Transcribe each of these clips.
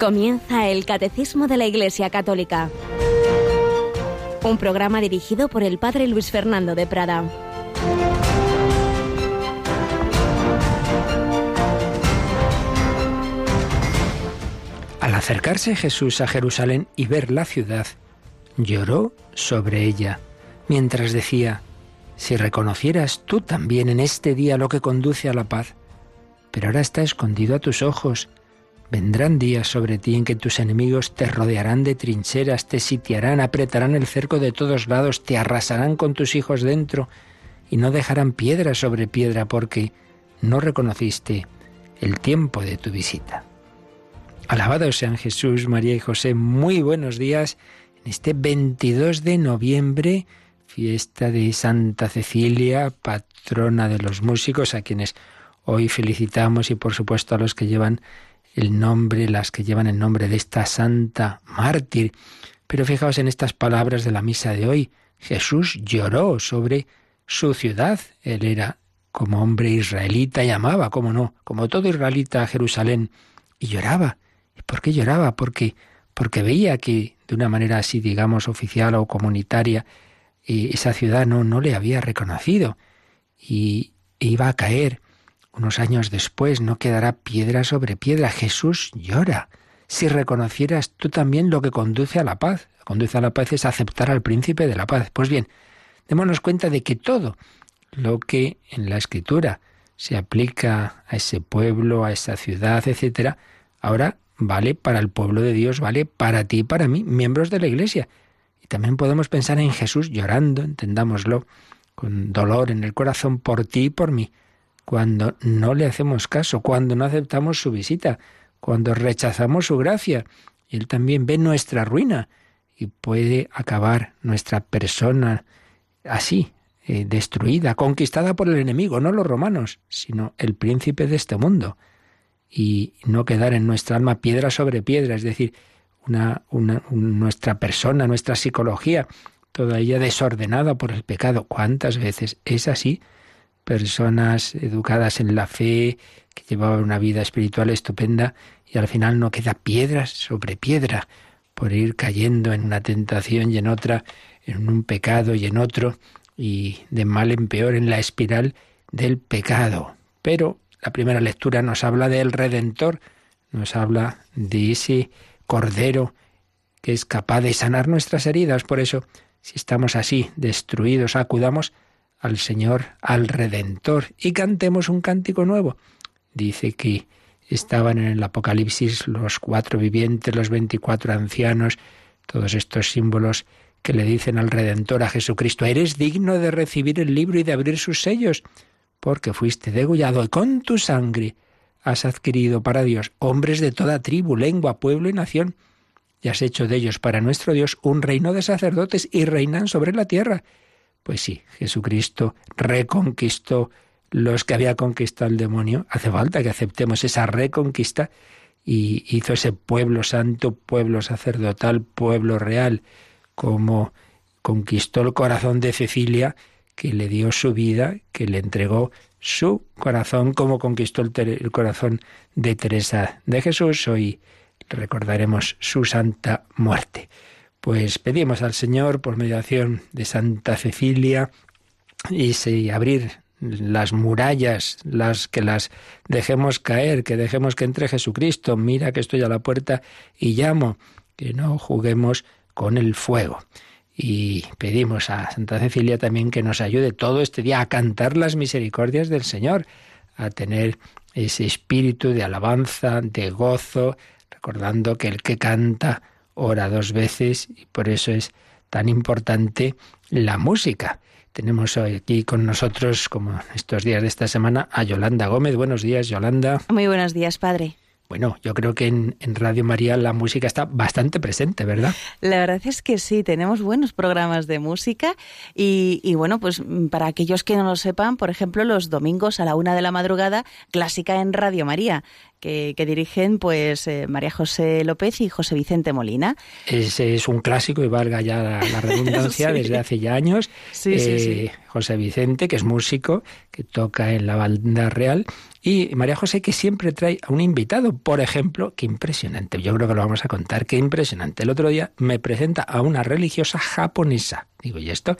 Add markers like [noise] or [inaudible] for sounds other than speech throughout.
Comienza el Catecismo de la Iglesia Católica, un programa dirigido por el Padre Luis Fernando de Prada. Al acercarse Jesús a Jerusalén y ver la ciudad, lloró sobre ella, mientras decía, si reconocieras tú también en este día lo que conduce a la paz, pero ahora está escondido a tus ojos, Vendrán días sobre ti en que tus enemigos te rodearán de trincheras, te sitiarán, apretarán el cerco de todos lados, te arrasarán con tus hijos dentro y no dejarán piedra sobre piedra porque no reconociste el tiempo de tu visita. Alabados sean Jesús, María y José, muy buenos días en este 22 de noviembre, fiesta de Santa Cecilia, patrona de los músicos, a quienes hoy felicitamos y por supuesto a los que llevan el nombre, las que llevan el nombre de esta santa mártir. Pero fijaos en estas palabras de la misa de hoy. Jesús lloró sobre su ciudad. Él era como hombre israelita y amaba, como no, como todo israelita a Jerusalén. Y lloraba. ¿Y por qué lloraba? Porque, porque veía que de una manera así, digamos, oficial o comunitaria, eh, esa ciudad no, no le había reconocido. Y iba a caer unos años después no quedará piedra sobre piedra. Jesús llora. Si reconocieras tú también lo que conduce a la paz. Conduce a la paz es aceptar al príncipe de la paz. Pues bien, démonos cuenta de que todo lo que en la escritura se aplica a ese pueblo, a esa ciudad, etcétera, ahora vale para el pueblo de Dios, vale para ti y para mí, miembros de la Iglesia. Y también podemos pensar en Jesús llorando, entendámoslo, con dolor en el corazón por ti y por mí cuando no le hacemos caso, cuando no aceptamos su visita, cuando rechazamos su gracia. Él también ve nuestra ruina y puede acabar nuestra persona así, eh, destruida, conquistada por el enemigo, no los romanos, sino el príncipe de este mundo. Y no quedar en nuestra alma piedra sobre piedra, es decir, una, nuestra persona, nuestra psicología, toda ella desordenada por el pecado. ¿Cuántas veces es así? Personas educadas en la fe, que llevaban una vida espiritual estupenda y al final no queda piedra sobre piedra por ir cayendo en una tentación y en otra, en un pecado y en otro, y de mal en peor en la espiral del pecado. Pero la primera lectura nos habla del Redentor, nos habla de ese Cordero que es capaz de sanar nuestras heridas. Por eso, si estamos así, destruidos, acudamos al Señor, al Redentor, y cantemos un cántico nuevo. Dice que estaban en el Apocalipsis los cuatro vivientes, los veinticuatro ancianos, todos estos símbolos que le dicen al Redentor, a Jesucristo, eres digno de recibir el libro y de abrir sus sellos, porque fuiste degollado y con tu sangre has adquirido para Dios hombres de toda tribu, lengua, pueblo y nación, y has hecho de ellos para nuestro Dios un reino de sacerdotes y reinan sobre la tierra. Pues sí, Jesucristo reconquistó los que había conquistado el demonio. Hace falta que aceptemos esa reconquista y hizo ese pueblo santo, pueblo sacerdotal, pueblo real, como conquistó el corazón de Cecilia, que le dio su vida, que le entregó su corazón, como conquistó el, el corazón de Teresa de Jesús. Hoy recordaremos su santa muerte. Pues pedimos al Señor, por mediación de Santa Cecilia, y abrir las murallas, las que las dejemos caer, que dejemos que entre Jesucristo, mira que estoy a la puerta y llamo, que no juguemos con el fuego. Y pedimos a Santa Cecilia también que nos ayude todo este día a cantar las misericordias del Señor, a tener ese espíritu de alabanza, de gozo, recordando que el que canta ora dos veces y por eso es tan importante la música. Tenemos hoy aquí con nosotros, como estos días de esta semana, a Yolanda Gómez. Buenos días, Yolanda. Muy buenos días, padre. Bueno, yo creo que en, Radio María la música está bastante presente, ¿verdad? La verdad es que sí, tenemos buenos programas de música y, y, bueno, pues para aquellos que no lo sepan, por ejemplo, los domingos a la una de la madrugada, clásica en Radio María. Que, dirigen pues eh, María José López y José Vicente Molina. Ese es un clásico y valga ya la, [laughs] redundancia desde hace ya años. Sí, sí, José Vicente, que es músico, que toca en la banda real, y María José, que siempre trae a un invitado, por ejemplo, qué impresionante, yo creo que lo vamos a contar, qué impresionante. El otro día me presenta a una religiosa japonesa. Digo, ¿y esto?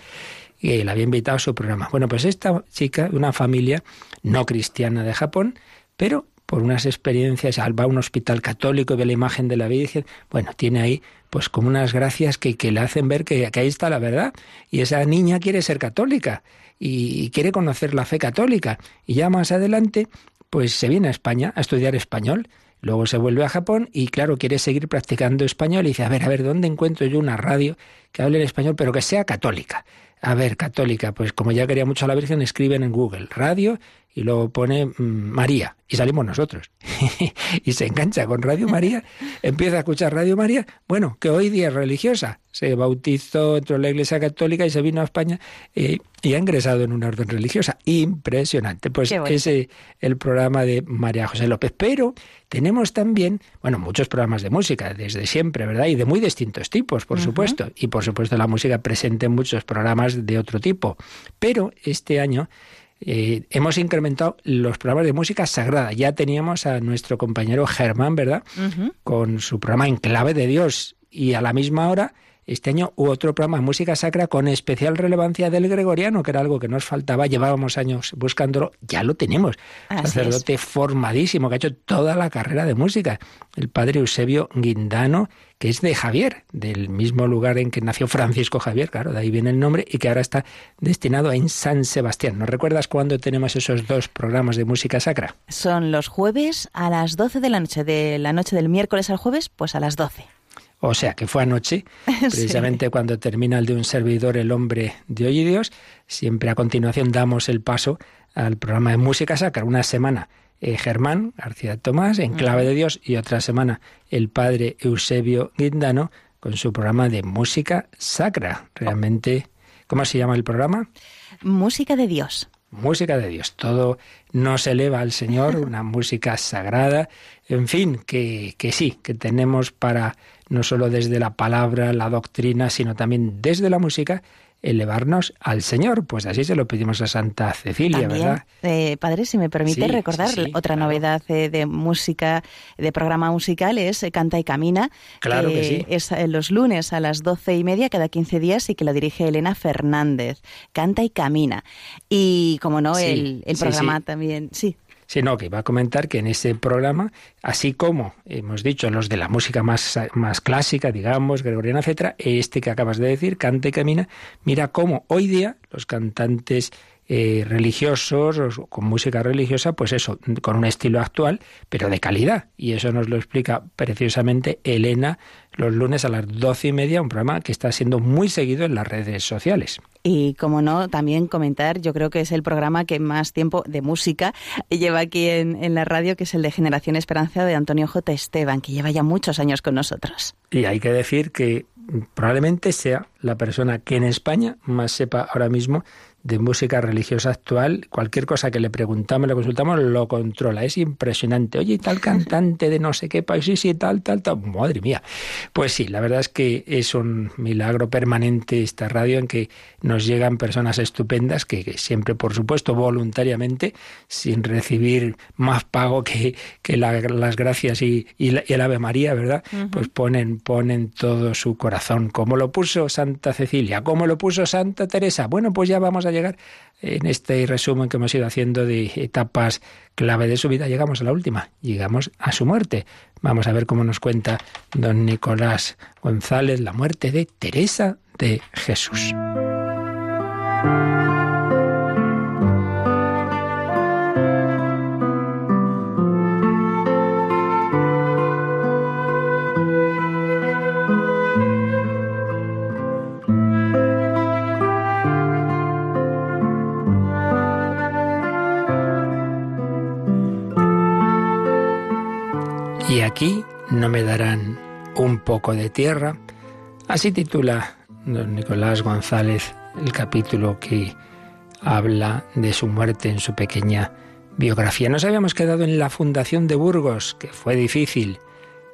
Y la había invitado a su programa. Bueno, pues esta chica, una familia no cristiana de Japón, pero por unas experiencias, va a un hospital católico y ve la imagen de la Virgen, bueno, tiene ahí pues como unas gracias que, que le hacen ver que, ahí está la verdad. Y esa niña quiere ser católica y quiere conocer la fe católica. Y ya más adelante, pues se viene a España a estudiar español. Luego se vuelve a Japón y claro, quiere seguir practicando español y dice, a ver, a ver, ¿dónde encuentro yo una radio que hable en español pero que sea católica? A ver, católica, pues como ya quería mucho a la Virgen, escriben en Google radio y luego pone mm, María y salimos nosotros. [laughs] y se engancha con Radio María, [laughs] empieza a escuchar Radio María, bueno, que hoy día es religiosa, se bautizó dentro de la Iglesia Católica y se vino a España eh, y ha ingresado en una orden religiosa. Impresionante. Pues ese es el programa de María José López. Pero tenemos también, bueno, muchos programas de música desde siempre, ¿verdad? Y de muy distintos tipos, por supuesto. Y por supuesto la música presente en muchos programas de otro tipo. Pero este año eh, hemos incrementado los programas de música sagrada. Ya teníamos a nuestro compañero Germán, ¿verdad? Con su programa En Clave de Dios. Y a la misma hora, este año hubo otro programa de música sacra con especial relevancia del gregoriano, que era algo que nos faltaba. Llevábamos años buscándolo. Ya lo tenemos. Sacerdote formadísimo, que ha hecho toda la carrera de música. El padre Eusebio Guindano que es de Javier, del mismo lugar en que nació Francisco Javier, claro, de ahí viene el nombre, y que ahora está destinado en San Sebastián. ¿Nos recuerdas cuándo tenemos esos dos programas de música sacra? Son los jueves a las 12 de la noche, de la noche del miércoles al jueves, pues a las 12. O sea, que fue anoche, [laughs] precisamente cuando termina el de un servidor, el hombre de hoy y Dios. Siempre a continuación damos el paso al programa de música sacra, una semana eh, Germán García Tomás en Clave de Dios y otra semana el padre Eusebio Guindano con su programa de música sacra. Realmente, ¿cómo se llama el programa? Música de Dios. Música de Dios. Todo nos eleva al Señor, [laughs] una música sagrada. En fin, que, que sí, que tenemos para no solo desde la palabra, la doctrina, sino también desde la música, elevarnos al Señor. Pues así se lo pedimos a Santa Cecilia, ¿verdad? Eh, padre, si me permite recordar, otra novedad eh, de música, de programa musical es eh, Canta y Camina. Claro que, sí. Es los lunes a las doce y media, cada quince días, y que lo dirige Elena Fernández. Canta y Camina. Y, como no, el, el programa también. Sí sino que iba a comentar que en ese programa, así como hemos dicho los de la música más, más clásica, digamos, gregoriana, etcétera, este que acabas de decir, Canta y Camina, mira cómo hoy día los cantantes eh, religiosos o con música religiosa, pues eso, con un estilo actual, pero de calidad. Y eso nos lo explica preciosamente Elena los lunes a las doce y media, un programa que está siendo muy seguido en las redes sociales. Y como no, también comentar, yo creo que es el programa que más tiempo de música lleva aquí en, en la radio, que es el de Generación Esperanza de Antonio J. Esteban, que lleva ya muchos años con nosotros. Y hay que decir que probablemente sea la persona que en España más sepa ahora mismo de música religiosa actual, cualquier cosa que le preguntamos, le consultamos, lo controla. Es impresionante. Oye, tal [laughs] cantante de no sé qué país, sí, sí, tal, tal, tal. Madre mía. Pues sí, la verdad es que es un milagro permanente esta radio en que nos llegan personas estupendas que, siempre, por supuesto, voluntariamente, sin recibir más pago que, que las gracias y, el Ave María, ¿verdad? Pues ponen, ponen todo su corazón. Como lo puso Santa Cecilia, como lo puso Santa Teresa. Bueno, pues ya vamos a llegar en este resumen que hemos ido haciendo de etapas clave de su vida. Llegamos a la última, llegamos a su muerte. Vamos a ver cómo nos cuenta don Nicolás González la muerte de Teresa de Jesús. Y aquí no me darán un poco de tierra. Así titula don Nicolás González el capítulo que habla de su muerte en su pequeña Biografía. Nos habíamos quedado en la fundación de Burgos, que fue difícil.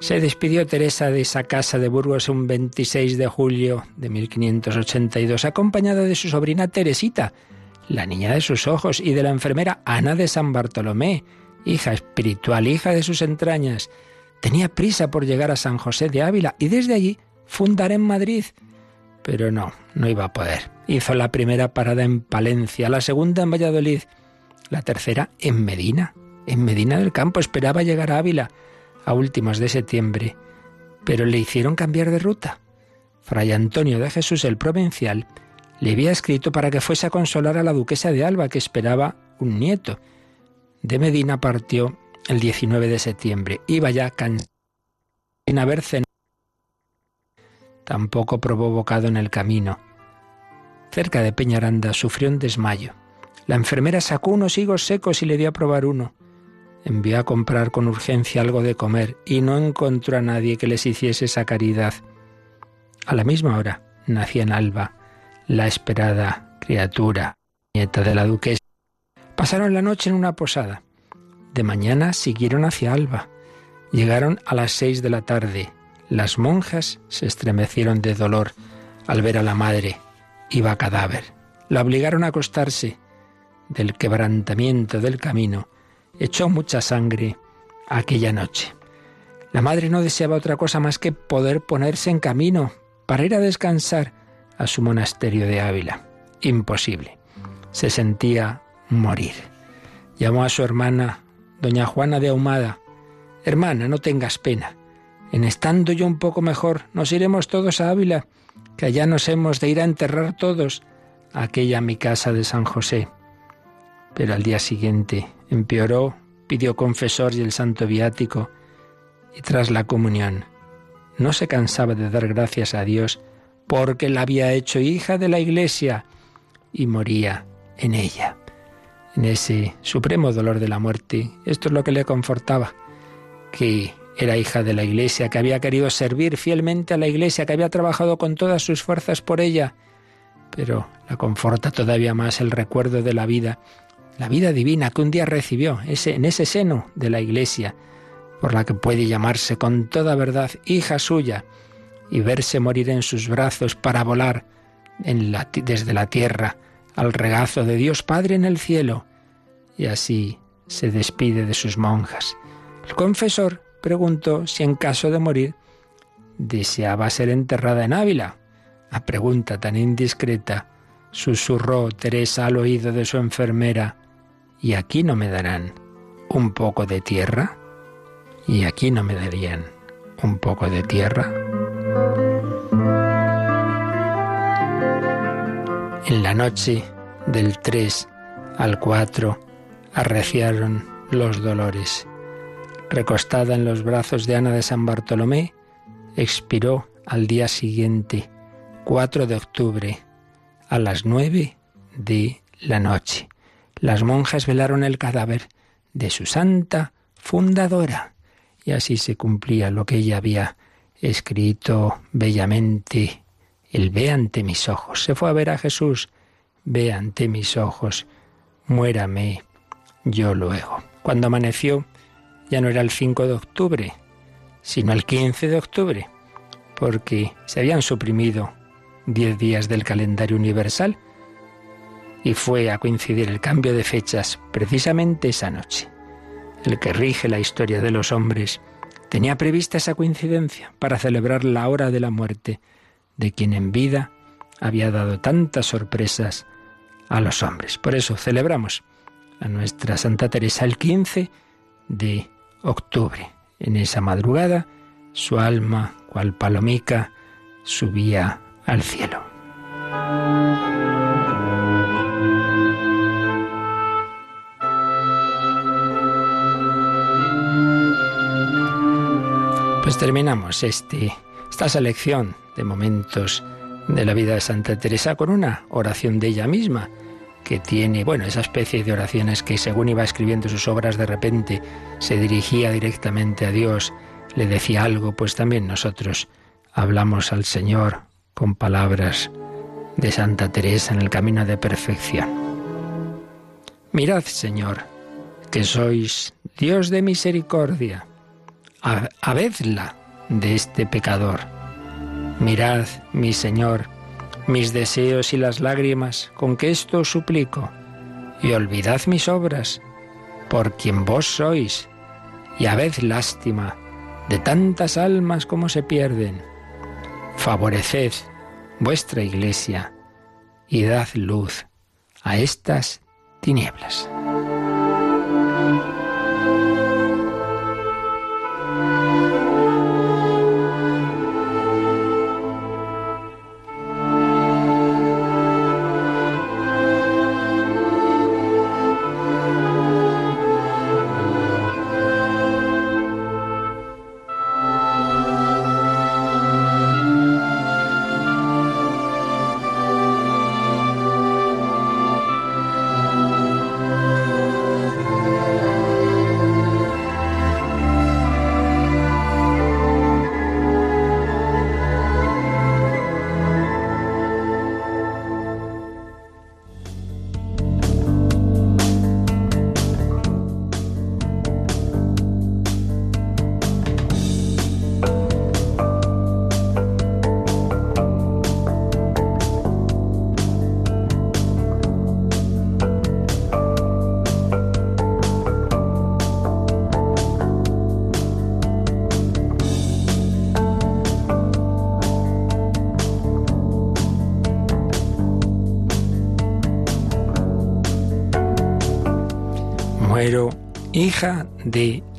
Se despidió Teresa de esa casa de Burgos un 26 de julio de 1582, acompañada de su sobrina Teresita, la niña de sus ojos, y de la enfermera Ana de San Bartolomé, hija espiritual, hija de sus entrañas. Tenía prisa por llegar a San José de Ávila y desde allí fundar en Madrid. Pero no, no iba a poder. Hizo la primera parada en Palencia, la segunda en Valladolid, la tercera en Medina. En Medina del Campo esperaba llegar a Ávila a últimos de septiembre, pero le hicieron cambiar de ruta. Fray Antonio de Jesús el Provincial le había escrito para que fuese a consolar a la duquesa de Alba, que esperaba un nieto. De Medina partió el 19 de septiembre. Iba ya cansado sin haber cenado. Tampoco probó bocado en el camino. Cerca de Peñaranda sufrió un desmayo. La enfermera sacó unos higos secos y le dio a probar uno. Envió a comprar con urgencia algo de comer y no encontró a nadie que les hiciese esa caridad. A la misma hora nacía en Alba la esperada criatura, nieta de la duquesa. Pasaron la noche en una posada. De mañana siguieron hacia Alba. Llegaron a las seis de la tarde. Las monjas se estremecieron de dolor al ver a la madre. Iba cadáver. La obligaron a acostarse del quebrantamiento del camino, echó mucha sangre aquella noche. La madre no deseaba otra cosa más que poder ponerse en camino para ir a descansar a su monasterio de Ávila. Imposible. Se sentía morir. Llamó a su hermana, doña Juana de Ahumada. Hermana, no tengas pena. En estando yo un poco mejor, nos iremos todos a Ávila, que allá nos hemos de ir a enterrar todos, aquella mi casa de San José pero al día siguiente empeoró, pidió confesor y el santo viático, y tras la comunión no se cansaba de dar gracias a Dios porque la había hecho hija de la Iglesia y moría en ella. En ese supremo dolor de la muerte, esto es lo que le confortaba, que era hija de la Iglesia, que había querido servir fielmente a la Iglesia, que había trabajado con todas sus fuerzas por ella, pero la conforta todavía más el recuerdo de la vida la vida divina que un día recibió en ese seno de la Iglesia, por la que puede llamarse con toda verdad hija suya y verse morir en sus brazos para volar desde la tierra al regazo de Dios Padre en el cielo. Y así se despide de sus monjas. El confesor preguntó si en caso de morir deseaba ser enterrada en Ávila. A pregunta tan indiscreta susurró Teresa al oído de su enfermera, y aquí no me darán un poco de tierra, y aquí no me darían un poco de tierra. En la noche del 3 al 4 arreciaron los dolores. Recostada en los brazos de Ana de San Bartolomé, expiró al día siguiente, 4 de octubre, a las 9 de la noche las monjas velaron el cadáver de su santa fundadora. Y así se cumplía lo que ella había escrito bellamente. El ve ante mis ojos. Se fue a ver a Jesús. Ve ante mis ojos. Muérame yo luego. Cuando amaneció, ya no era el 5 de octubre, sino el 15 de octubre, porque se habían suprimido diez días del calendario universal y fue a coincidir el cambio de fechas precisamente esa noche. El que rige la historia de los hombres tenía prevista esa coincidencia para celebrar la hora de la muerte de quien en vida había dado tantas sorpresas a los hombres. Por eso celebramos a nuestra Santa Teresa el 15 de octubre. En esa madrugada su alma, cual palomica, subía al cielo. Pues terminamos este, esta selección de momentos de la vida de Santa Teresa con una oración de ella misma, que tiene, bueno, esa especie de oraciones que según iba escribiendo sus obras de repente se dirigía directamente a Dios, le decía algo, pues también nosotros hablamos al Señor con palabras de Santa Teresa en el camino de perfección. Mirad, Señor, que sois Dios de misericordia, habedla de este pecador. Mirad, mi Señor, mis deseos y las lágrimas con que esto os suplico, y olvidad mis obras, por quien vos sois, y habed lástima de tantas almas como se pierden. Favoreced vuestra iglesia y dad luz a estas tinieblas.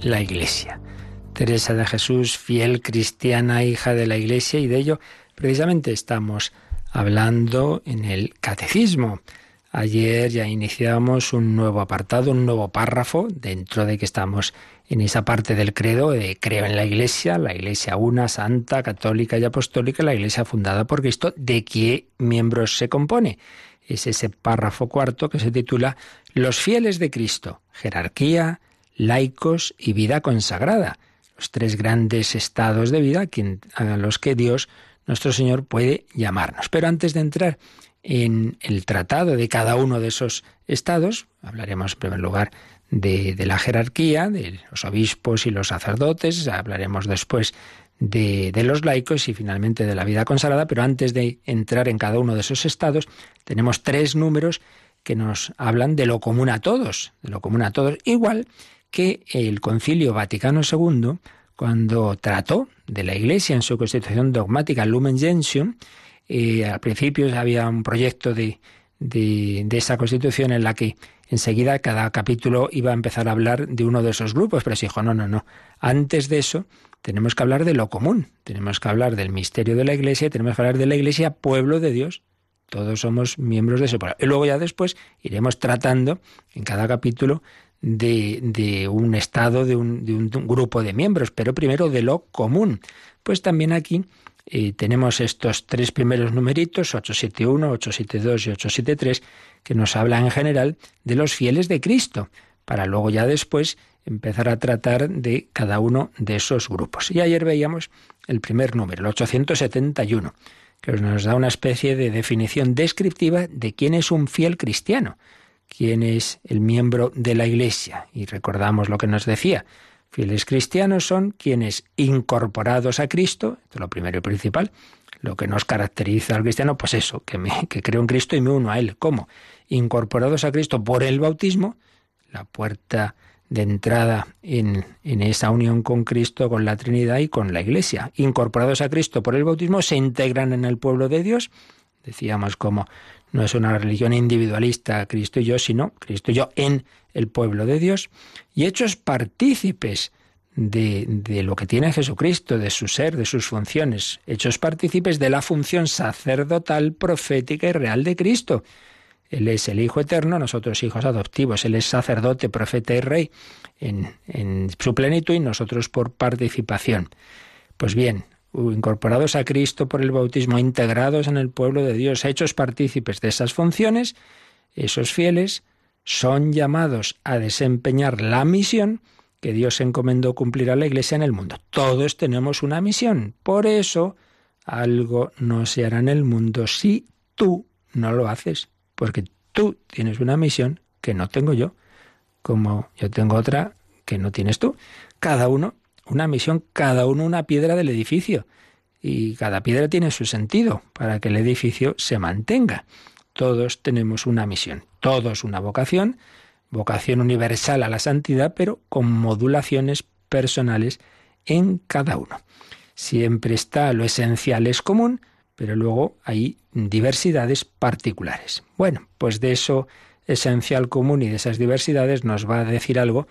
La Iglesia. Teresa de Jesús, fiel cristiana, hija de la Iglesia, y de ello precisamente estamos hablando en el Catecismo. Ayer ya iniciamos un nuevo apartado, un nuevo párrafo, dentro de que estamos en esa parte del credo de creo en la Iglesia, la Iglesia una, santa, católica y apostólica, la Iglesia fundada por Cristo, ¿de qué miembros se compone? Es ese párrafo cuarto que se titula Los fieles de Cristo, jerarquía, laicos y vida consagrada, los tres grandes estados de vida a los que Dios, nuestro Señor, puede llamarnos. Pero antes de entrar en el tratado de cada uno de esos estados, hablaremos en primer lugar de, la jerarquía, de los obispos y los sacerdotes, hablaremos después de, de, los laicos y finalmente de la vida consagrada, pero antes de entrar en cada uno de esos estados, tenemos tres números que nos hablan de lo común a todos, de lo común a todos, igual que el Concilio Vaticano II, cuando trató de la Iglesia en su constitución dogmática Lumen Gentium, eh, al principio había un proyecto de, de, esa constitución en la que enseguida cada capítulo iba a empezar a hablar de uno de esos grupos, pero se dijo, no, no, no, antes de eso tenemos que hablar de lo común, tenemos que hablar del misterio de la Iglesia, tenemos que hablar de la Iglesia, pueblo de Dios, todos somos miembros de ese pueblo. Y luego ya después iremos tratando en cada capítulo de, un Estado, de un, grupo de miembros, pero primero de lo común. Pues también aquí eh, tenemos estos tres primeros numeritos, 871, 872 y 873, que nos hablan en general de los fieles de Cristo, para luego ya después empezar a tratar de cada uno de esos grupos. Y ayer veíamos el primer número, el 871, que nos da una especie de definición descriptiva de quién es un fiel cristiano quién es el miembro de la Iglesia. Y recordamos lo que nos decía. Fieles cristianos son quienes incorporados a Cristo, esto es lo primero y principal, lo que nos caracteriza al cristiano, pues eso, que, que creo en Cristo y me uno a Él. ¿Cómo? Incorporados a Cristo por el bautismo, la puerta de entrada en, en, esa unión con Cristo, con la Trinidad y con la Iglesia. Incorporados a Cristo por el bautismo, se integran en el pueblo de Dios. Decíamos como no es una religión individualista, Cristo y yo, sino Cristo y yo en el pueblo de Dios, y hechos partícipes de, de, lo que tiene Jesucristo, de su ser, de sus funciones, hechos partícipes de la función sacerdotal, profética y real de Cristo. Él es el Hijo Eterno, nosotros hijos adoptivos, Él es sacerdote, profeta y rey en, en su plenitud y nosotros por participación. Pues bien, incorporados a Cristo por el bautismo, integrados en el pueblo de Dios, hechos partícipes de esas funciones, esos fieles son llamados a desempeñar la misión que Dios encomendó cumplir a la Iglesia en el mundo. Todos tenemos una misión. Por eso algo no se hará en el mundo si tú no lo haces, porque tú tienes una misión que no tengo yo como yo tengo otra que no tienes tú. Cada uno una misión, cada uno una piedra del edificio. Y cada piedra tiene su sentido para que el edificio se mantenga. Todos tenemos una misión, todos una vocación, vocación universal a la santidad, pero con modulaciones personales en cada uno. Siempre está lo esencial es común, pero luego hay diversidades particulares. Bueno, pues de eso esencial común y de esas diversidades nos va a decir algo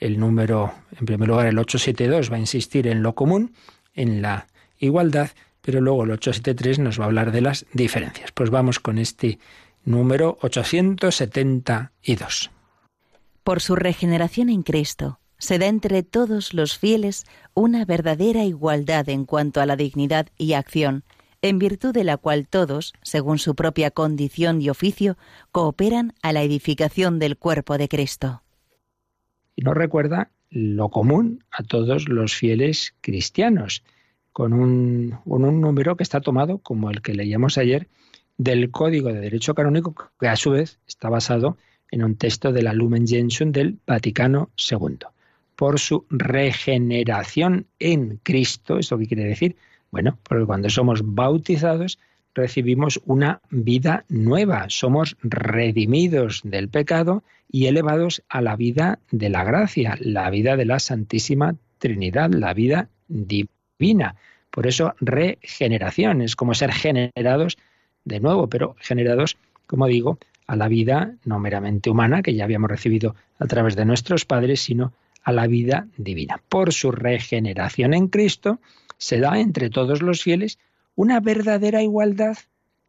el número, en primer lugar el 872 va a insistir en lo común, en la igualdad, pero luego el 873 nos va a hablar de las diferencias. Pues vamos con este número 872. Por su regeneración en Cristo, se da entre todos los fieles una verdadera igualdad en cuanto a la dignidad y acción, en virtud de la cual todos, según su propia condición y oficio, cooperan a la edificación del cuerpo de Cristo. Y nos recuerda lo común a todos los fieles cristianos, con un, un número que está tomado, como el que leíamos ayer, del Código de Derecho Canónico, que a su vez está basado en un texto de la Lumen Gentium del Vaticano II por su regeneración en Cristo. ¿Esto qué quiere decir? Bueno, porque cuando somos bautizados recibimos una vida nueva, somos redimidos del pecado y elevados a la vida de la gracia, la vida de la Santísima Trinidad, la vida divina. Por eso regeneración es como ser generados de nuevo, pero generados, como digo, a la vida no meramente humana que ya habíamos recibido a través de nuestros padres, sino a la vida divina. Por su regeneración en Cristo se da entre todos los fieles una verdadera igualdad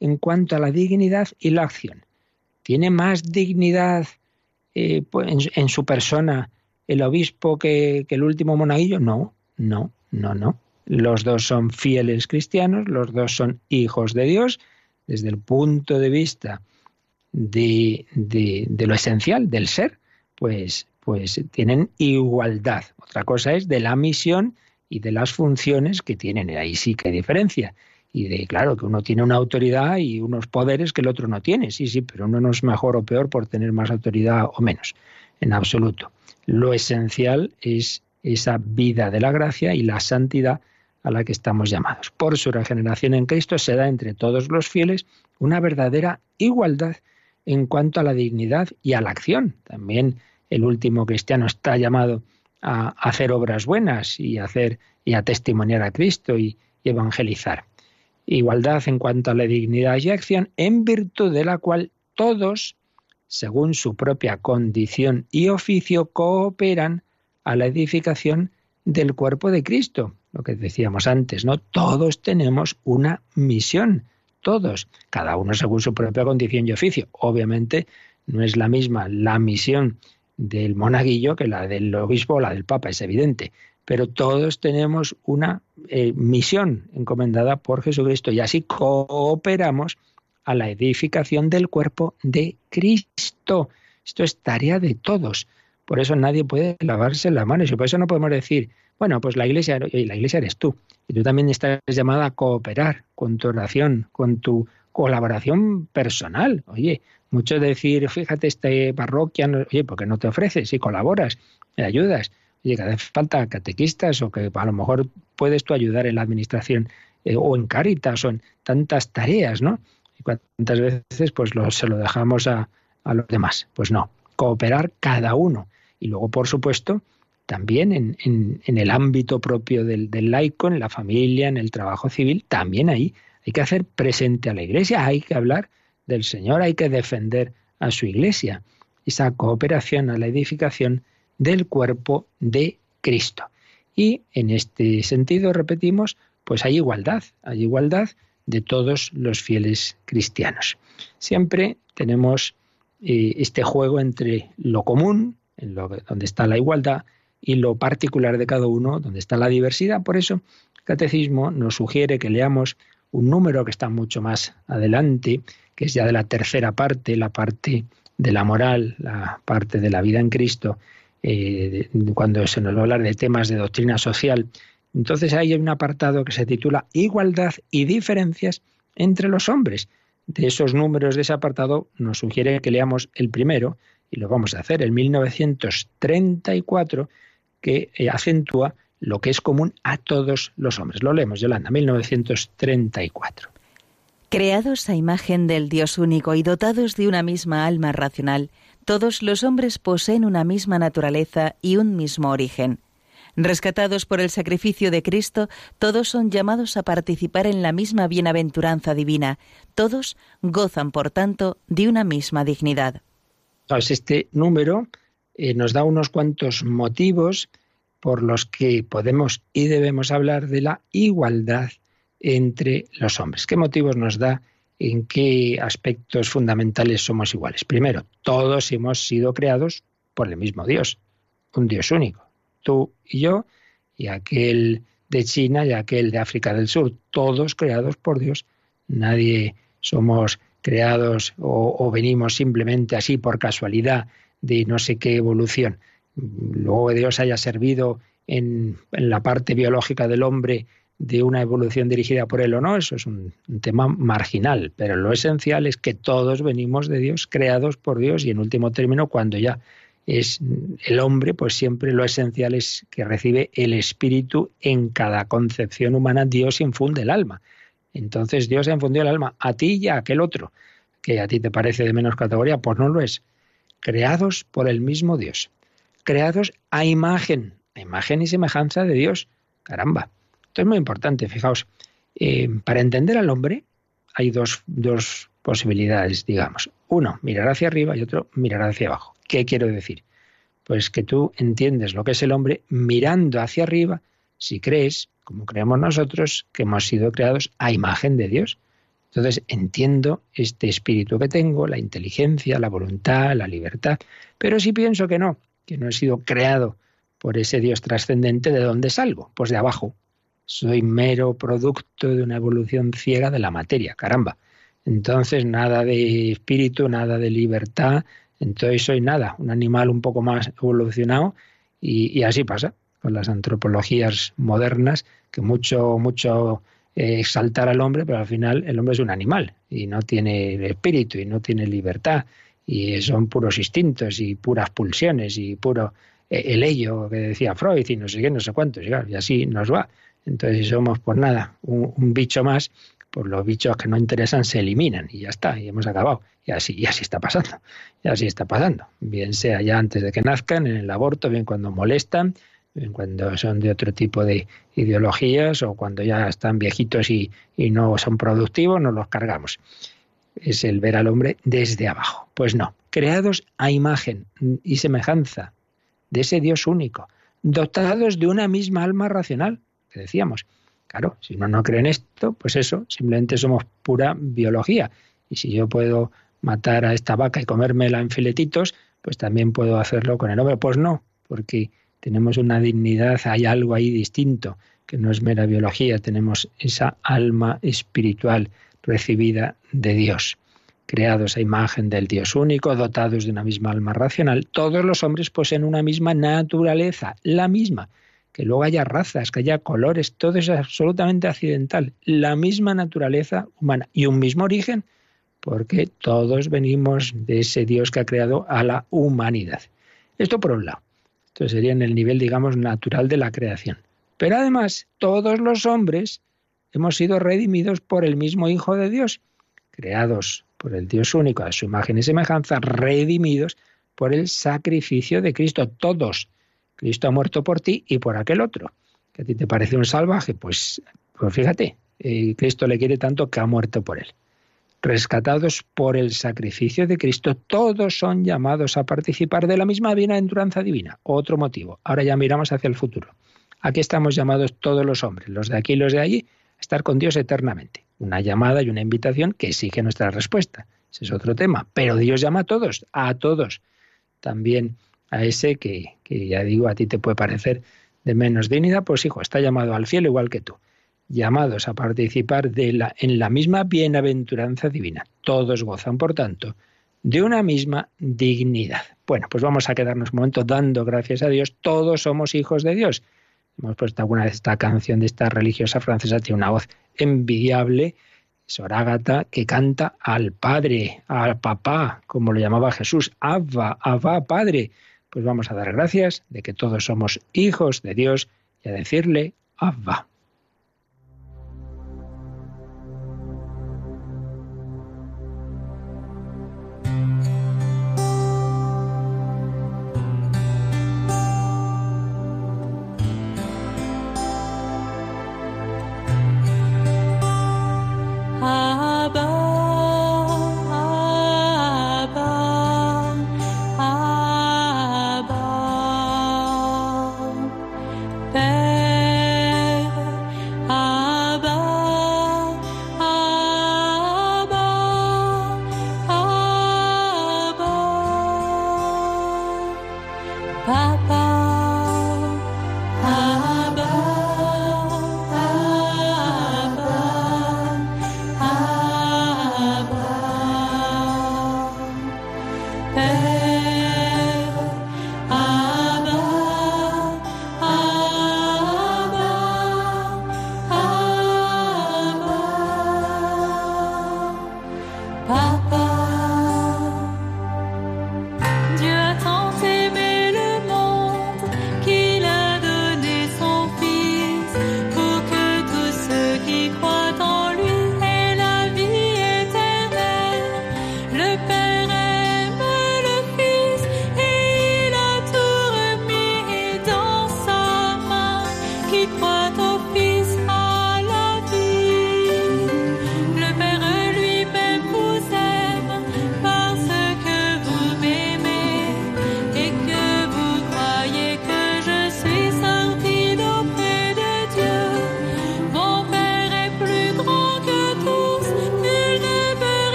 en cuanto a la dignidad y la acción. ¿Tiene más dignidad eh, pues, en, su persona el obispo que, el último monaguillo? No, no, no, no. Los dos son fieles cristianos, los dos son hijos de Dios, desde el punto de vista de, lo esencial del ser, pues pues tienen igualdad. Otra cosa es de la misión y de las funciones que tienen. Ahí sí que hay diferencia. Y de, claro, que uno tiene una autoridad y unos poderes que el otro no tiene. Sí, sí, pero uno no es mejor o peor por tener más autoridad o menos. En absoluto. Lo esencial es esa vida de la gracia y la santidad a la que estamos llamados. Por su regeneración en Cristo se da entre todos los fieles una verdadera igualdad en cuanto a la dignidad y a la acción. También el último cristiano está llamado a hacer obras buenas y hacer y a testimoniar a Cristo y, evangelizar. Igualdad en cuanto a la dignidad y acción, en virtud de la cual todos, según su propia condición y oficio, cooperan a la edificación del cuerpo de Cristo. Lo que decíamos antes, ¿no? Todos tenemos una misión, todos, cada uno según su propia condición y oficio. Obviamente no es la misma la misión del monaguillo que la del obispo o la del papa, es evidente. Pero todos tenemos una eh, misión encomendada por Jesucristo y así cooperamos a la edificación del cuerpo de Cristo. Esto es tarea de todos. Por eso nadie puede lavarse las manos y por eso no podemos decir, bueno, pues la iglesia, la iglesia eres tú. Y tú también estás llamada a cooperar con tu oración, con tu colaboración personal. Oye, mucho decir, fíjate, esta parroquia, oye, ¿por qué no te ofreces y colaboras, y ayudas? Oye, que hace falta catequistas o que a lo mejor puedes tú ayudar en la administración eh, o en Cáritas o en tantas tareas, ¿no? Y cuántas veces pues lo, se lo dejamos a, a los demás. Pues no, cooperar cada uno. Y luego, por supuesto, también en, en, en el ámbito propio del, del, laico, en la familia, en el trabajo civil, también ahí hay que hacer presente a la iglesia, hay que hablar del Señor, hay que defender a su iglesia. Esa cooperación a la edificación del cuerpo de Cristo. Y en este sentido, repetimos, pues hay igualdad, hay igualdad de todos los fieles cristianos. Siempre tenemos eh, este juego entre lo común, en lo, donde está la igualdad, y lo particular de cada uno, donde está la diversidad. Por eso, el catecismo nos sugiere que leamos un número que está mucho más adelante, que es ya de la tercera parte, la parte de la moral, la parte de la vida en Cristo, eh, cuando se nos va a hablar de temas de doctrina social. Entonces hay un apartado que se titula Igualdad y diferencias entre los hombres. De esos números de ese apartado nos sugiere que leamos el primero, y lo vamos a hacer, el 1934, que eh, acentúa lo que es común a todos los hombres. Lo leemos, Yolanda, 1934. Creados a imagen del Dios único y dotados de una misma alma racional, todos los hombres poseen una misma naturaleza y un mismo origen. Rescatados por el sacrificio de Cristo, todos son llamados a participar en la misma bienaventuranza divina. Todos gozan, por tanto, de una misma dignidad. Este número eh, nos da unos cuantos motivos por los que podemos y debemos hablar de la igualdad entre los hombres. ¿Qué motivos nos da? ¿En qué aspectos fundamentales somos iguales? Primero, todos hemos sido creados por el mismo Dios, un Dios único tú y yo, y aquel de China y aquel de África del Sur, todos creados por Dios. Nadie somos creados o, venimos simplemente así por casualidad de no sé qué evolución. Luego Dios haya servido en, la parte biológica del hombre de una evolución dirigida por él o no, eso es un, tema marginal, pero lo esencial es que todos venimos de Dios, creados por Dios, y en último término, cuando ya es el hombre, pues siempre lo esencial es que recibe el espíritu en cada concepción humana, Dios infunde el alma. Entonces Dios ha infundido el alma a ti y a aquel otro, que a ti te parece de menos categoría, pues no lo es. Creados por el mismo Dios, creados a imagen, a imagen y semejanza de Dios. Caramba. Esto es muy importante, fijaos. Eh, para entender al hombre hay dos, dos posibilidades, digamos. Uno, mirar hacia arriba y otro, mirar hacia abajo. ¿Qué quiero decir? Pues que tú entiendes lo que es el hombre mirando hacia arriba si crees, como creemos nosotros, que hemos sido creados a imagen de Dios. Entonces entiendo este espíritu que tengo, la inteligencia, la voluntad, la libertad. Pero si pienso que no, que no he sido creado por ese Dios trascendente, ¿de dónde salgo? Pues de abajo. Soy mero producto de una evolución ciega de la materia, caramba. Entonces nada de espíritu, nada de libertad, entonces soy nada, un animal un poco más evolucionado y, así pasa con las antropologías modernas, que mucho, mucho eh, exaltar al hombre, pero al final el hombre es un animal y no tiene espíritu y no tiene libertad y son puros instintos y puras pulsiones y puro eh, el ello que decía Freud y no sé qué, no sé cuántos, y así nos va. Entonces si somos por nada un bicho más pues los bichos que no interesan se eliminan y ya está, y hemos acabado. Y así, y así está pasando, y así está pasando. Bien sea ya antes de que nazcan, en el aborto, bien cuando molestan, bien cuando son de otro tipo de ideologías o cuando ya están viejitos y, y no son productivos, nos los cargamos. Es el ver al hombre desde abajo. Pues no, creados a imagen y semejanza de ese Dios único, dotados de una misma alma racional, que decíamos, Claro, si uno no cree en esto, pues eso, simplemente somos pura biología. Y si yo puedo matar a esta vaca y comérmela en filetitos, pues también puedo hacerlo con el hombre. Pues no, porque tenemos una dignidad, hay algo ahí distinto, que no es mera biología, tenemos esa alma espiritual recibida de Dios. Creados a imagen del Dios único, dotados de una misma alma racional, todos los hombres poseen una misma naturaleza, la misma que luego haya razas, que haya colores, todo es absolutamente accidental. La misma naturaleza humana y un mismo origen, porque todos venimos de ese Dios que ha creado a la humanidad. Esto por un lado. Esto sería en el nivel, digamos, natural de la creación. Pero además, todos los hombres hemos sido redimidos por el mismo Hijo de Dios, creados por el Dios único, a su imagen y semejanza, redimidos por el sacrificio de Cristo. Todos Cristo ha muerto por ti y por aquel otro. Que a ti te parece un salvaje, pues, pues fíjate, eh, Cristo le quiere tanto que ha muerto por él. Rescatados por el sacrificio de Cristo, todos son llamados a participar de la misma bienaventuranza divina. Otro motivo. Ahora ya miramos hacia el futuro. Aquí estamos llamados todos los hombres, los de aquí y los de allí, a estar con Dios eternamente. Una llamada y una invitación que exige nuestra respuesta. Ese es otro tema. Pero Dios llama a todos, a todos. También a ese que, ya digo, a ti te puede parecer de menos dignidad, pues hijo, está llamado al cielo igual que tú, llamados a participar de la, en la misma bienaventuranza divina. Todos gozan, por tanto, de una misma dignidad. Bueno, pues vamos a quedarnos un momento dando gracias a Dios. Todos somos hijos de Dios. Hemos puesto alguna vez esta canción de esta religiosa francesa, tiene una voz envidiable Sorágata que canta al Padre, al Papá, como lo llamaba Jesús, Abba, Abba, Padre. Pues vamos a dar gracias de que todos somos hijos de Dios y a decirle Abba.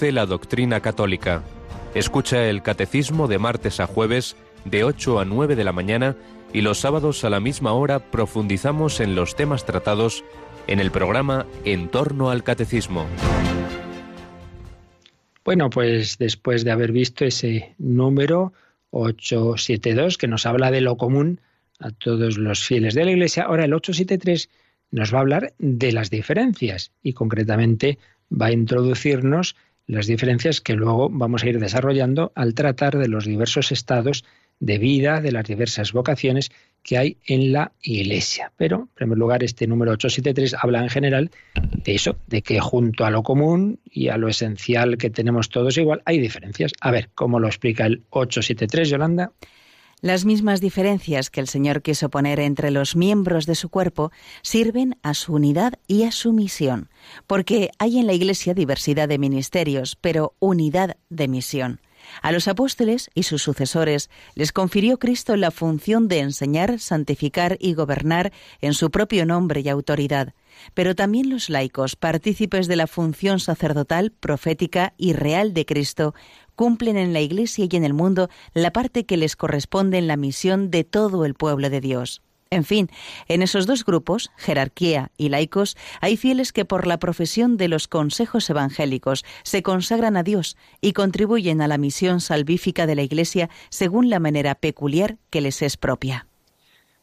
La doctrina católica. Escucha el catecismo de martes a jueves de 8 a 9 de la mañana y los sábados a la misma hora profundizamos en los temas tratados en el programa En torno al Catecismo. Bueno, pues después de haber visto ese número 872 que nos habla de lo común a todos los fieles de la Iglesia, ahora el 873 nos va a hablar de las diferencias y concretamente va a introducirnos las diferencias que luego vamos a ir desarrollando al tratar de los diversos estados de vida, de las diversas vocaciones que hay en la Iglesia. Pero, en primer lugar, este número 873 habla en general de eso, de que junto a lo común y a lo esencial que tenemos todos igual, hay diferencias. A ver, ¿cómo lo explica el 873, Yolanda? Las mismas diferencias que el Señor quiso poner entre los miembros de su cuerpo sirven a su unidad y a su misión, porque hay en la Iglesia diversidad de ministerios, pero unidad de misión. A los apóstoles y sus sucesores les confirió Cristo la función de enseñar, santificar y gobernar en su propio nombre y autoridad, pero también los laicos, partícipes de la función sacerdotal, profética y real de Cristo, cumplen en la Iglesia y en el mundo la parte que les corresponde en la misión de todo el pueblo de Dios. En fin, en esos dos grupos, jerarquía y laicos, hay fieles que por la profesión de los consejos evangélicos se consagran a Dios y contribuyen a la misión salvífica de la Iglesia según la manera peculiar que les es propia.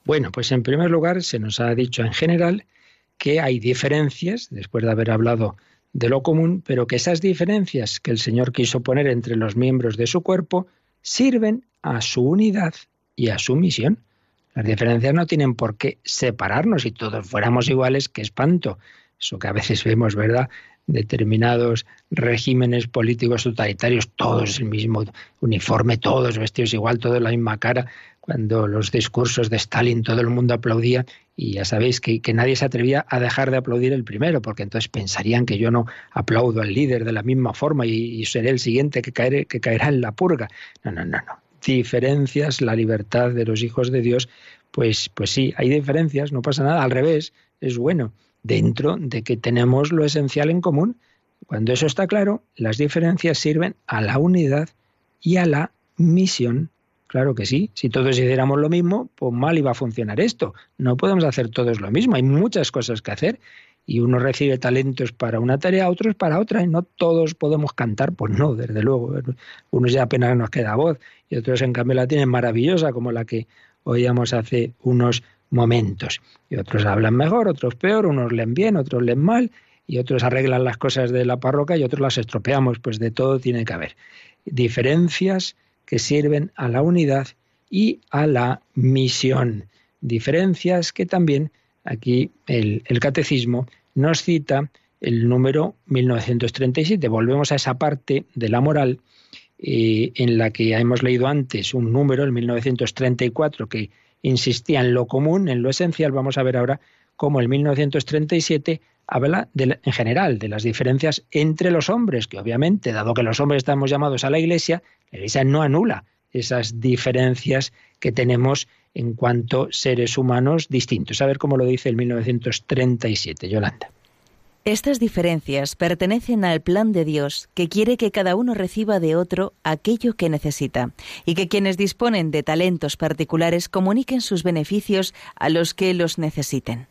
Bueno, pues en primer lugar se nos ha dicho en general que hay diferencias, después de haber hablado de lo común, pero que esas diferencias que el Señor quiso poner entre los miembros de su cuerpo sirven a su unidad y a su misión. Las diferencias no tienen por qué separarnos. Si todos fuéramos iguales, qué espanto. Eso que a veces vemos, ¿verdad? Determinados regímenes políticos totalitarios, todos el mismo uniforme, todos vestidos igual, todos la misma cara. Cuando los discursos de Stalin todo el mundo aplaudía y ya sabéis que, nadie se atrevía a dejar de aplaudir el primero, porque entonces pensarían que yo no aplaudo al líder de la misma forma y, seré el siguiente que, que caerá en la purga. No, no, no, no diferencias, la libertad de los hijos de Dios, pues, pues sí, hay diferencias, no pasa nada, al revés, es bueno, dentro de que tenemos lo esencial en común. Cuando eso está claro, las diferencias sirven a la unidad y a la misión. Claro que sí, si todos hiciéramos lo mismo, pues mal iba a funcionar esto. No podemos hacer todos lo mismo, hay muchas cosas que hacer y uno recibe talentos para una tarea, otros para otra, y no todos podemos cantar, pues no, desde luego. Unos ya apenas nos queda voz, y otros en cambio la tienen maravillosa, como la que oíamos hace unos momentos. Y otros hablan mejor, otros peor, unos leen bien, otros leen mal, y otros arreglan las cosas de la parroquia y otros las estropeamos, pues de todo tiene que haber. Diferencias que sirven a la unidad y a la misión. Diferencias que también aquí el, catecismo nos cita el número 1937. Volvemos a esa parte de la moral eh, en la que hemos leído antes un número, el 1934, que insistía en lo común, en lo esencial. Vamos a ver ahora cómo el 1937 habla en general de las diferencias entre los hombres, que obviamente, dado que los hombres estamos llamados a la Iglesia, la Iglesia no anula esas diferencias que tenemos en cuanto seres humanos distintos. A ver cómo lo dice el 1937, Yolanda. Estas diferencias pertenecen al plan de Dios, que quiere que cada uno reciba de otro aquello que necesita, y que quienes disponen de talentos particulares comuniquen sus beneficios a los que los necesiten.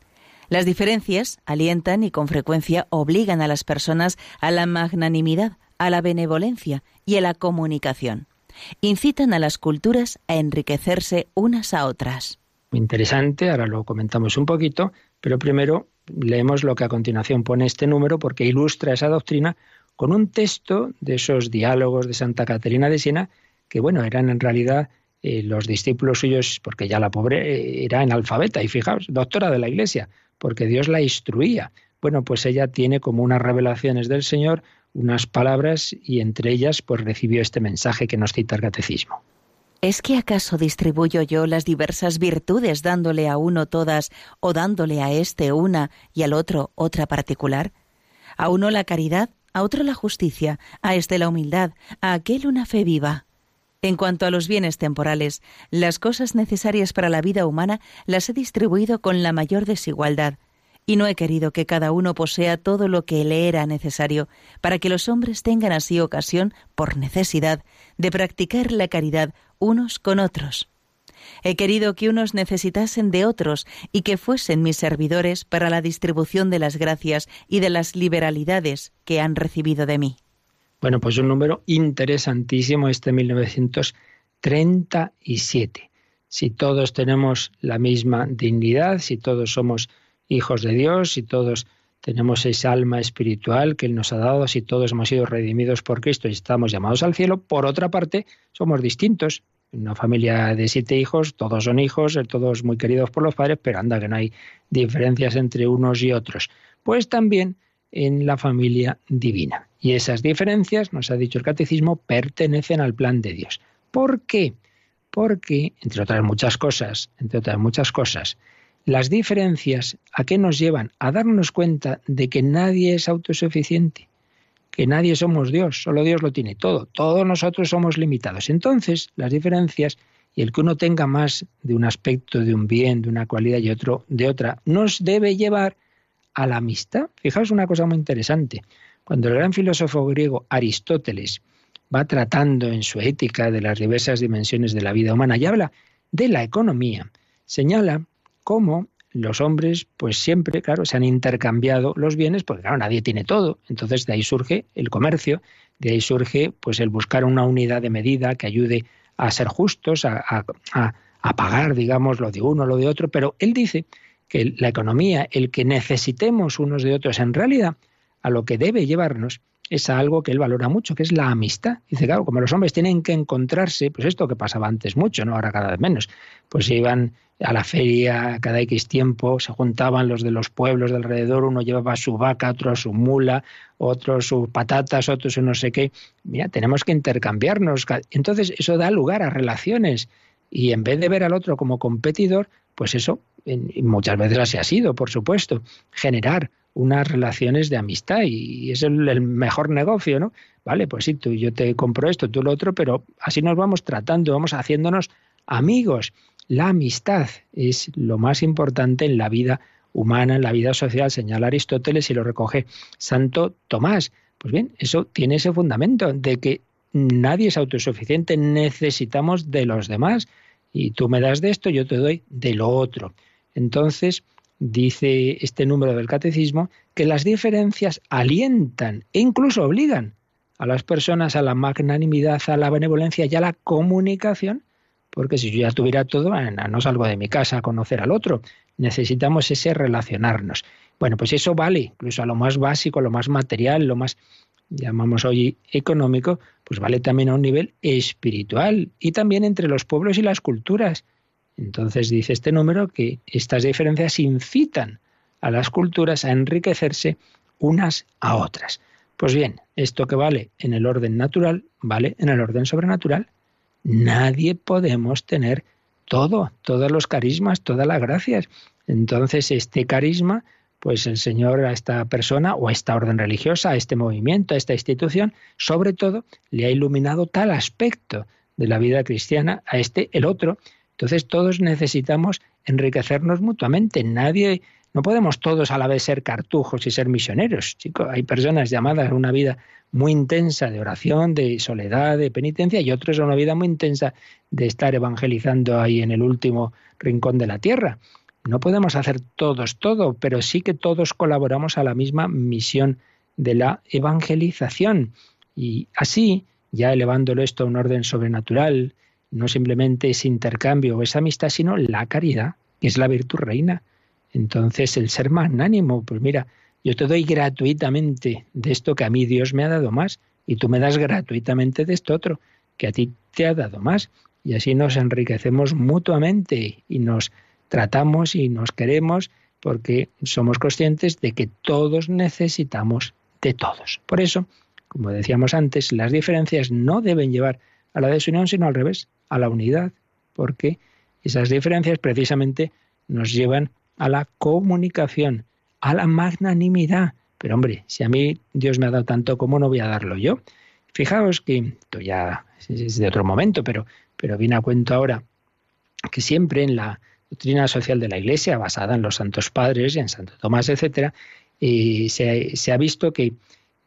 Las diferencias alientan y con frecuencia obligan a las personas a la magnanimidad, a la benevolencia y a la comunicación. Incitan a las culturas a enriquecerse unas a otras. Muy interesante, ahora lo comentamos un poquito, pero primero leemos lo que a continuación pone este número porque ilustra esa doctrina con un texto de esos diálogos de Santa Caterina de Siena que, bueno, eran en realidad eh, los discípulos suyos, porque ya la pobre eh, era analfabeta, y fijaos, doctora de la Iglesia, porque Dios la instruía. Bueno, pues ella tiene como unas revelaciones del Señor, unas palabras, y entre ellas pues recibió este mensaje que nos cita el Catecismo. ¿Es que acaso distribuyo yo las diversas virtudes dándole a uno todas o dándole a éste una y al otro otra particular? A uno la caridad, a otro la justicia, a éste la humildad, a aquel una fe viva. En cuanto a los bienes temporales, las cosas necesarias para la vida humana las he distribuido con la mayor desigualdad, y no he querido que cada uno posea todo lo que le era necesario, para que los hombres tengan así ocasión, por necesidad, de practicar la caridad unos con otros. He querido que unos necesitasen de otros y que fuesen mis servidores para la distribución de las gracias y de las liberalidades que han recibido de mí. Bueno, pues un número interesantísimo este 1937. Si todos tenemos la misma dignidad, si todos somos hijos de Dios, si todos tenemos esa alma espiritual que Él nos ha dado, si todos hemos sido redimidos por Cristo y estamos llamados al cielo, por otra parte, somos distintos. Una familia de siete hijos, todos son hijos, todos muy queridos por los padres, pero anda que no hay diferencias entre unos y otros. Pues también en la familia divina. Y esas diferencias, nos ha dicho el catecismo, pertenecen al plan de Dios. ¿Por qué? Porque, entre otras muchas cosas, entre otras muchas cosas, las diferencias a qué nos llevan? A darnos cuenta de que nadie es autosuficiente, que nadie somos Dios, solo Dios lo tiene todo, todos nosotros somos limitados. Entonces, las diferencias y el que uno tenga más de un aspecto, de un bien, de una cualidad y otro de otra, nos debe llevar a la amistad. Fijaos una cosa muy interesante. Cuando el gran filósofo griego Aristóteles va tratando en su ética de las diversas dimensiones de la vida humana y habla de la economía, señala cómo los hombres, pues siempre, claro, se han intercambiado los bienes, porque claro, nadie tiene todo. Entonces de ahí surge el comercio, de ahí surge pues el buscar una unidad de medida que ayude a ser justos, a, a, pagar, digamos, lo de uno, lo de otro. Pero él dice que la economía, el que necesitemos unos de otros, en realidad a lo que debe llevarnos es a algo que él valora mucho, que es la amistad. Dice, claro, como los hombres tienen que encontrarse, pues esto que pasaba antes mucho, ¿no? Ahora cada vez menos. Pues iban a la feria cada X tiempo, se juntaban los de los pueblos de alrededor, uno llevaba su vaca, otro su mula, otro sus patatas, otro su no sé qué. Mira, tenemos que intercambiarnos. Entonces eso da lugar a relaciones. Y en vez de ver al otro como competidor, pues eso, muchas veces así ha sido, por supuesto, generar unas relaciones de amistad y es el, mejor negocio, ¿no? Vale, pues sí, tú yo te compro esto, tú lo otro, pero así nos vamos tratando, vamos haciéndonos amigos. La amistad es lo más importante en la vida humana, en la vida social, señala Aristóteles y lo recoge Santo Tomás. Pues bien, eso tiene ese fundamento de que nadie es autosuficiente, necesitamos de los demás y tú me das de esto, yo te doy de lo otro. Entonces, dice este número del catecismo, que las diferencias alientan e incluso obligan a las personas a la magnanimidad, a la benevolencia y a la comunicación, porque si yo ya tuviera todo, no salgo de mi casa a conocer al otro, necesitamos ese relacionarnos. Bueno, pues eso vale, incluso a lo más básico, lo más material, lo más llamamos hoy económico, pues vale también a un nivel espiritual y también entre los pueblos y las culturas. Entonces dice este número que estas diferencias incitan a las culturas a enriquecerse unas a otras. Pues bien, esto que vale en el orden natural, vale en el orden sobrenatural. Nadie podemos tener todo, todos los carismas, todas las gracias. Entonces, este carisma, pues el Señor a esta persona o a esta orden religiosa, a este movimiento, a esta institución, sobre todo, le ha iluminado tal aspecto de la vida cristiana, a este el otro, entonces todos necesitamos enriquecernos mutuamente. Nadie, no podemos todos a la vez ser cartujos y ser misioneros. Chicos, hay personas llamadas a una vida muy intensa de oración, de soledad, de penitencia, y otros a una vida muy intensa de estar evangelizando ahí en el último rincón de la tierra. No podemos hacer todos todo, pero sí que todos colaboramos a la misma misión de la evangelización. Y así, ya elevándolo esto a un orden sobrenatural, no simplemente ese intercambio o esa amistad, sino la caridad, que es la virtud reina. Entonces, el ser magnánimo, pues mira, yo te doy gratuitamente de esto que a mí Dios me ha dado más, y tú me das gratuitamente de esto otro, que a ti te ha dado más. Y así nos enriquecemos mutuamente y nos tratamos y nos queremos porque somos conscientes de que todos necesitamos de todos. Por eso, como decíamos antes, las diferencias no deben llevar a la desunión, sino al revés, a la unidad, porque esas diferencias precisamente nos llevan a la comunicación, a la magnanimidad. Pero hombre, si a mí Dios me ha dado tanto, ¿cómo no voy a darlo yo? Fijaos que, esto ya es de otro momento, pero, pero viene a cuento ahora, que siempre en la doctrina social de la Iglesia, basada en los santos padres y en Santo Tomás, etc., eh, se, se, ha visto que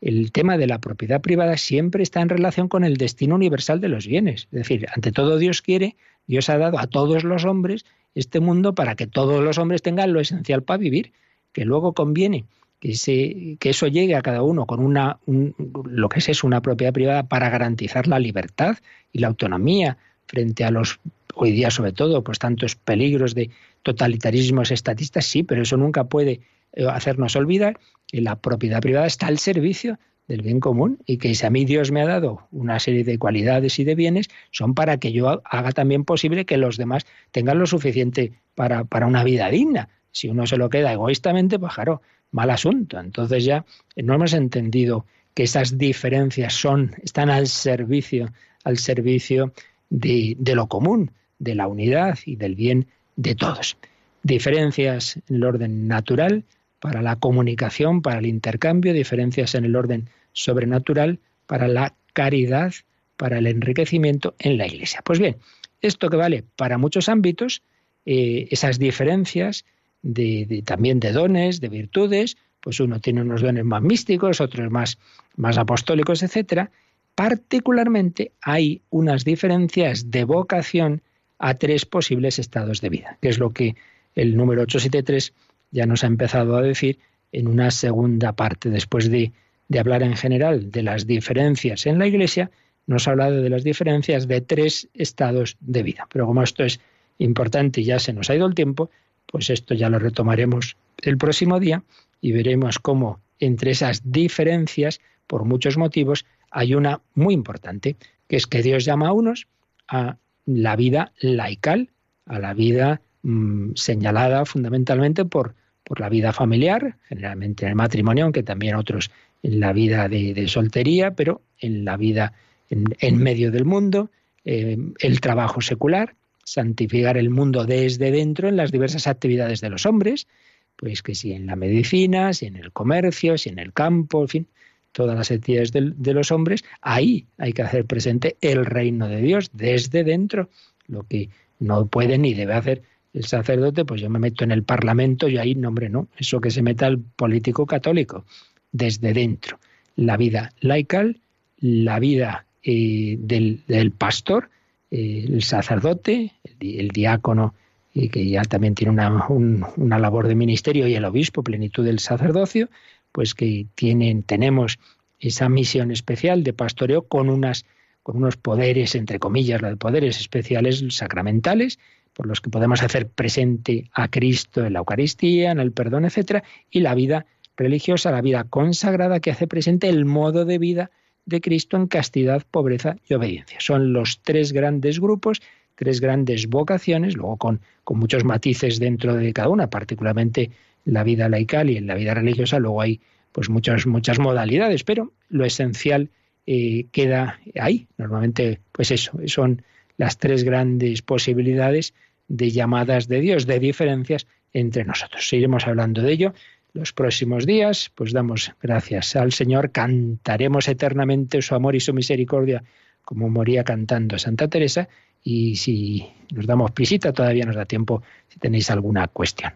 el tema de la propiedad privada siempre está en relación con el destino universal de los bienes. Es decir, ante todo Dios quiere, Dios ha dado a todos los hombres este mundo para que todos los hombres tengan lo esencial para vivir, que luego conviene que, que eso llegue a cada uno con una, lo que es, es una propiedad privada para garantizar la libertad y la autonomía frente a los, hoy día sobre todo, pues tantos peligros de totalitarismos estatistas, sí, pero eso nunca puede hacernos olvidar que la propiedad privada está al servicio del bien común y que si a mí Dios me ha dado una serie de cualidades y de bienes, son para que yo haga también posible que los demás tengan lo suficiente para, para una vida digna. Si uno se lo queda egoístamente, pues claro, mal asunto. Entonces ya no hemos entendido que esas diferencias son, están al servicio, al servicio de, de lo común, de la unidad y del bien de todos. Diferencias en el orden natural, para la comunicación, para el intercambio, diferencias en el orden sobrenatural, para la caridad, para el enriquecimiento en la Iglesia. Pues bien, esto que vale para muchos ámbitos, eh, esas diferencias de, también de dones, de virtudes, pues uno tiene unos dones más místicos, otros más, más apostólicos, etcétera. Particularmente hay unas diferencias de vocación a tres posibles estados de vida, que es lo que el número 873 ya nos ha empezado a decir en una segunda parte, después de, de hablar en general de las diferencias en la Iglesia, nos ha hablado de las diferencias de tres estados de vida. Pero como esto es importante y ya se nos ha ido el tiempo, pues esto ya lo retomaremos el próximo día y veremos cómo entre esas diferencias, por muchos motivos, hay una muy importante, que es que Dios llama a unos a la vida laical, a la vida Mm, señalada fundamentalmente por, por la vida familiar, generalmente en el matrimonio, aunque también otros en la vida de, soltería, pero en la vida en, medio del mundo, eh, el trabajo secular, santificar el mundo desde dentro en las diversas actividades de los hombres, pues que si en la medicina, si en el comercio, si en el campo, en fin, todas las actividades de, de los hombres, ahí hay que hacer presente el reino de Dios desde dentro, lo que no puede ni debe hacer el sacerdote, pues yo me meto en el Parlamento y ahí, no, hombre, no, eso que se meta el político católico, desde dentro. La vida laical, la vida eh, del, pastor, eh, el sacerdote, el, diácono, y que ya también tiene una, una, labor de ministerio, y el obispo, plenitud del sacerdocio, pues que tienen, tenemos esa misión especial de pastoreo con unas con unos poderes, entre comillas, los poderes especiales sacramentales, por los que podemos hacer presente a Cristo en la Eucaristía, en el perdón, etcétera, y la vida religiosa, la vida consagrada que hace presente el modo de vida de Cristo en castidad, pobreza y obediencia. Son los tres grandes grupos, tres grandes vocaciones, luego con, con muchos matices dentro de cada una, particularmente en la vida laical y en la vida religiosa, luego hay pues muchas, muchas modalidades, pero lo esencial eh, queda ahí. Normalmente, pues eso, son las tres grandes posibilidades de llamadas de Dios, de diferencias entre nosotros. Seguiremos hablando de ello los próximos días, pues damos gracias al Señor, cantaremos eternamente su amor y su misericordia, como moría cantando Santa Teresa, y si nos damos prisita, todavía nos da tiempo si tenéis alguna cuestión.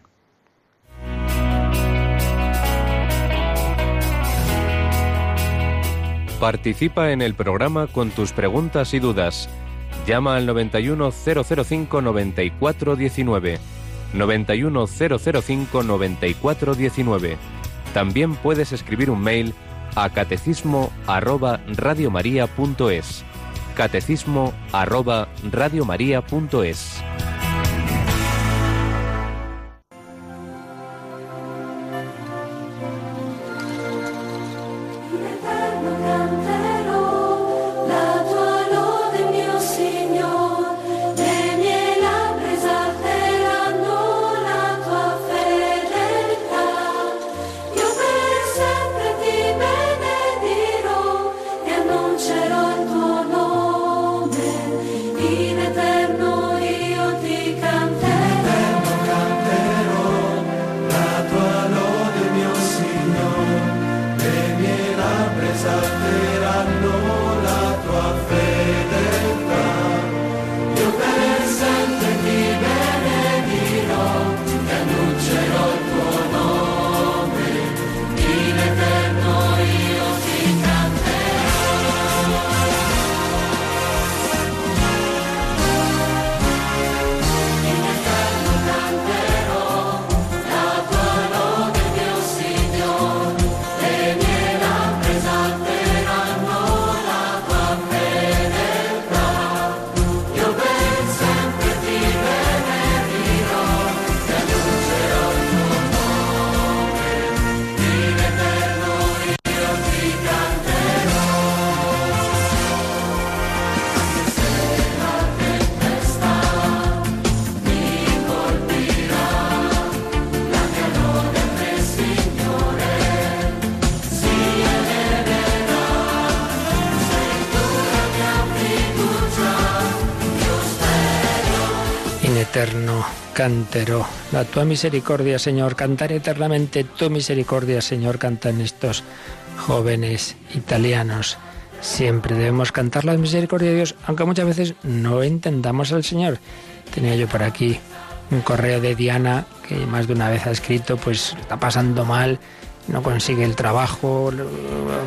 Participa en el programa con tus preguntas y dudas Llama al 91005 9419. 91005 9419. También puedes escribir un mail a catecismo arroba radiomaria.es. Catecismo arroba radiomaria.es. cantero. La tua misericordia, Señor, cantar eternamente tu misericordia, Señor, cantan estos jóvenes italianos. Siempre debemos cantar la misericordia de Dios, aunque muchas veces no entendamos al Señor. Tenía yo por aquí un correo de Diana que más de una vez ha escrito, pues está pasando mal, no consigue el trabajo,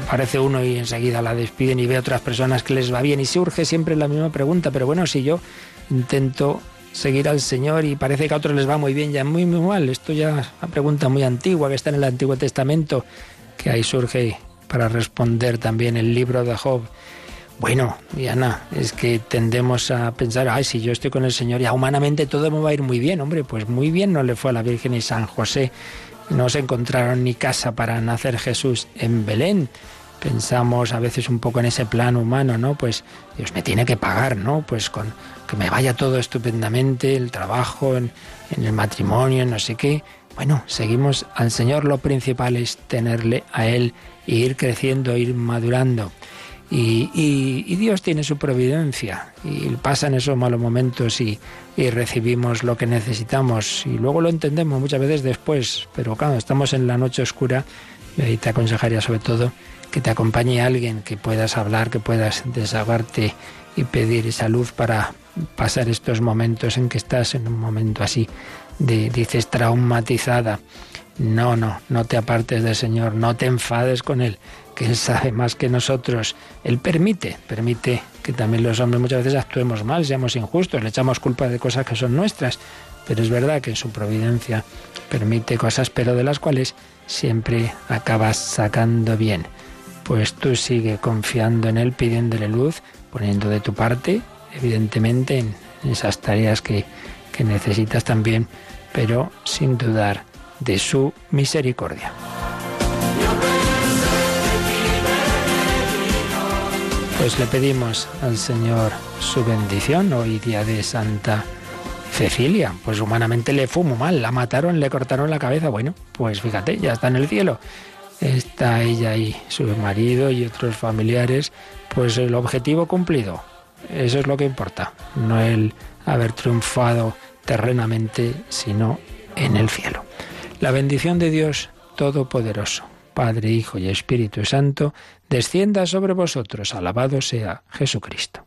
aparece uno y enseguida la despiden y ve a otras personas que les va bien y surge siempre la misma pregunta, pero bueno, si yo intento seguir al Señor y parece que a otros les va muy bien, ya muy, muy mal. Esto ya es una pregunta muy antigua que está en el Antiguo Testamento, que ahí surge para responder también el libro de Job. Bueno, Diana, es que tendemos a pensar, ay, si yo estoy con el Señor, ya humanamente todo me va a ir muy bien. Hombre, pues muy bien no le fue a la Virgen y San José. No se encontraron ni casa para nacer Jesús en Belén pensamos a veces un poco en ese plano humano, ¿no? Pues Dios me tiene que pagar, ¿no? Pues con que me vaya todo estupendamente, el trabajo, en, el matrimonio, en no sé qué. Bueno, seguimos al Señor, lo principal es tenerle a Él e ir creciendo, ir madurando. Y, Dios tiene su providencia y pasan esos malos momentos y, y, recibimos lo que necesitamos y luego lo entendemos muchas veces después, pero claro, estamos en la noche oscura y te aconsejaría sobre todo que te acompañe alguien, que puedas hablar, que puedas desahogarte y pedir esa luz para pasar estos momentos en que estás en un momento así de, dices, traumatizada. No, no, no te apartes del Señor, no te enfades con Él, que Él sabe más que nosotros. Él permite, permite que también los hombres muchas veces actuemos mal, seamos injustos, le echamos culpa de cosas que son nuestras, pero es verdad que en su providencia permite cosas, pero de las cuales siempre acabas sacando bien pues tú sigue confiando en Él, pidiéndole luz, poniendo de tu parte, evidentemente, en esas tareas que, que necesitas también, pero sin dudar de su misericordia. Pues le pedimos al Señor su bendición hoy día de Santa Cecilia. Pues humanamente le fue mal, la mataron, le cortaron la cabeza. Bueno, pues fíjate, ya está en el cielo está ella y su marido y otros familiares, pues el objetivo cumplido. Eso es lo que importa, no el haber triunfado terrenamente, sino en el cielo. La bendición de Dios Todopoderoso, Padre, Hijo y Espíritu Santo, descienda sobre vosotros. Alabado sea Jesucristo.